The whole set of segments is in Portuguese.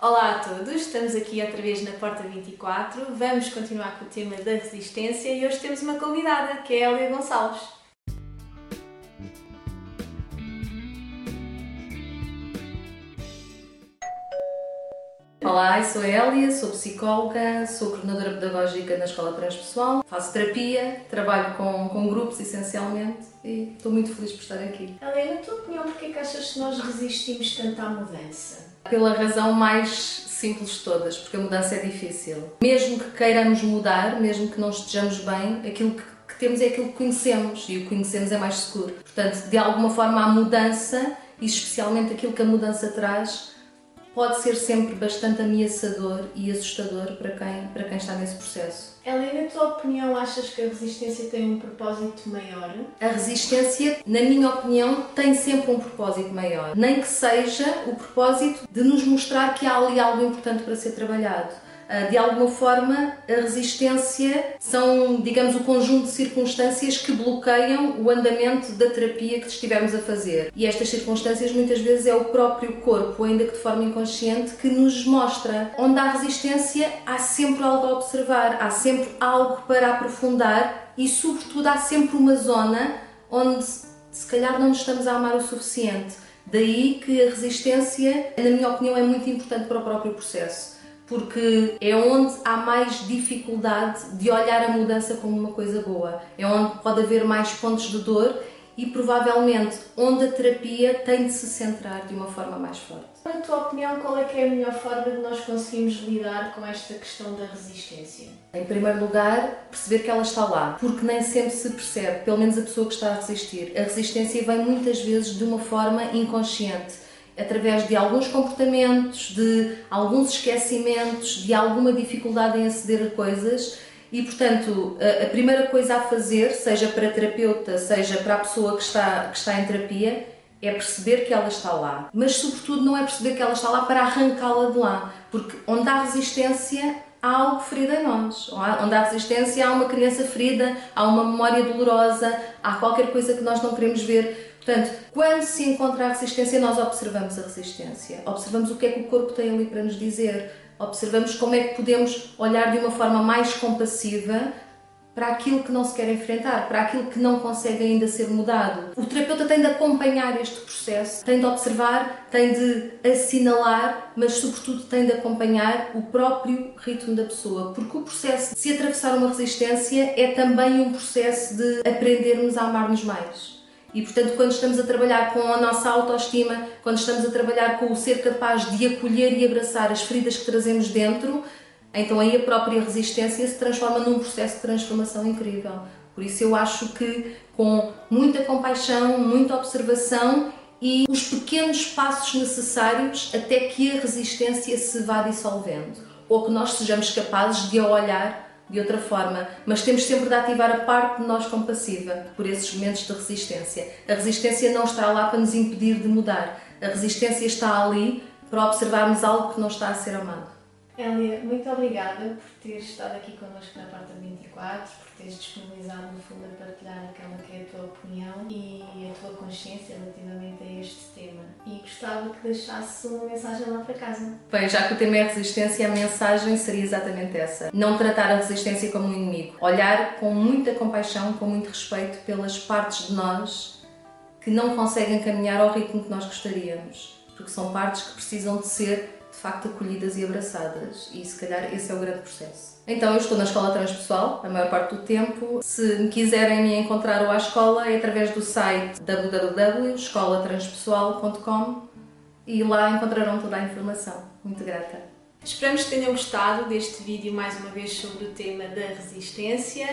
Olá a todos, estamos aqui outra vez na Porta 24. Vamos continuar com o tema da resistência e hoje temos uma convidada, que é a Elia Gonçalves. Olá, eu sou a Elia, sou psicóloga, sou coordenadora pedagógica na Escola Transpessoal, faço terapia, trabalho com, com grupos essencialmente e estou muito feliz por estar aqui. Elia, na tua opinião, porquê que achas que nós resistimos tanto à mudança? Pela razão mais simples de todas, porque a mudança é difícil. Mesmo que queiramos mudar, mesmo que não estejamos bem, aquilo que, que temos é aquilo que conhecemos e o que conhecemos é mais seguro. Portanto, de alguma forma, a mudança, e especialmente aquilo que a mudança traz, pode ser sempre bastante ameaçador e assustador para quem, para quem está nesse processo. Elia, na tua opinião, achas que a resistência tem um propósito maior? A resistência, na minha opinião, tem sempre um propósito maior. Nem que seja o propósito de nos mostrar que há ali algo importante para ser trabalhado de alguma forma, a resistência são, digamos, o conjunto de circunstâncias que bloqueiam o andamento da terapia que estivermos a fazer. E estas circunstâncias muitas vezes é o próprio corpo, ainda que de forma inconsciente, que nos mostra. Onde há resistência, há sempre algo a observar, há sempre algo para aprofundar e, sobretudo, há sempre uma zona onde se calhar não nos estamos a amar o suficiente. Daí que a resistência, na minha opinião, é muito importante para o próprio processo porque é onde há mais dificuldade de olhar a mudança como uma coisa boa. É onde pode haver mais pontos de dor e provavelmente onde a terapia tem de se centrar de uma forma mais forte. Na tua opinião, qual é que é a melhor forma de nós conseguirmos lidar com esta questão da resistência? Em primeiro lugar, perceber que ela está lá, porque nem sempre se percebe, pelo menos a pessoa que está a resistir. A resistência vem muitas vezes de uma forma inconsciente através de alguns comportamentos, de alguns esquecimentos, de alguma dificuldade em aceder a coisas. E, portanto, a, primeira coisa a fazer, seja para a terapeuta, seja para a pessoa que está, que está em terapia, é perceber que ela está lá. Mas, sobretudo, não é perceber que ela está lá para arrancá-la de lá. Porque onde há resistência, há algo ferido em nós. Onde há resistência, há uma criança ferida, há uma memória dolorosa, há qualquer coisa que nós não queremos ver. Portanto, quando se encontra a resistência, nós observamos a resistência, observamos o que é que o corpo tem ali para nos dizer, observamos como é que podemos olhar de uma forma mais compassiva para aquilo que não se quer enfrentar, para aquilo que não consegue ainda ser mudado. O terapeuta tem de acompanhar este processo, tem de observar, tem de assinalar, mas sobretudo tem de acompanhar o próprio ritmo da pessoa, porque o processo de se atravessar uma resistência é também um processo de aprendermos a amar-nos mais. E portanto, quando estamos a trabalhar com a nossa autoestima, quando estamos a trabalhar com o ser capaz de acolher e abraçar as feridas que trazemos dentro, então aí a própria resistência se transforma num processo de transformação incrível. Por isso eu acho que com muita compaixão, muita observação e os pequenos passos necessários até que a resistência se vá dissolvendo, ou que nós sejamos capazes de a olhar de outra forma, mas temos sempre de ativar a parte de nós compassiva por esses momentos de resistência. A resistência não está lá para nos impedir de mudar, a resistência está ali para observarmos algo que não está a ser amado. Elia, muito obrigada por teres estado aqui connosco na Porta 24, por teres disponibilizado no fundo a partilhar aquela que é a tua opinião e a tua consciência relativamente a este tema. E gostava que deixasse uma mensagem lá para casa. Bem, já que o tema é resistência, a mensagem seria exatamente essa. Não tratar a resistência como um inimigo. Olhar com muita compaixão, com muito respeito pelas partes de nós que não conseguem caminhar ao ritmo que nós gostaríamos. Porque são partes que precisam de ser de facto acolhidas e abraçadas e se calhar esse é o grande processo. Então eu estou na escola transpessoal a maior parte do tempo. Se me quiserem me encontrar ou à escola é através do site www.escolatranspessoal.com e lá encontrarão toda a informação. Muito grata. Esperamos que tenham gostado deste vídeo mais uma vez sobre o tema da resistência.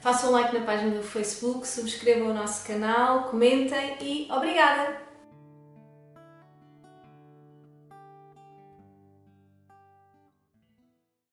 Façam um like na página do Facebook, subscrevam o nosso canal, comentem e obrigada!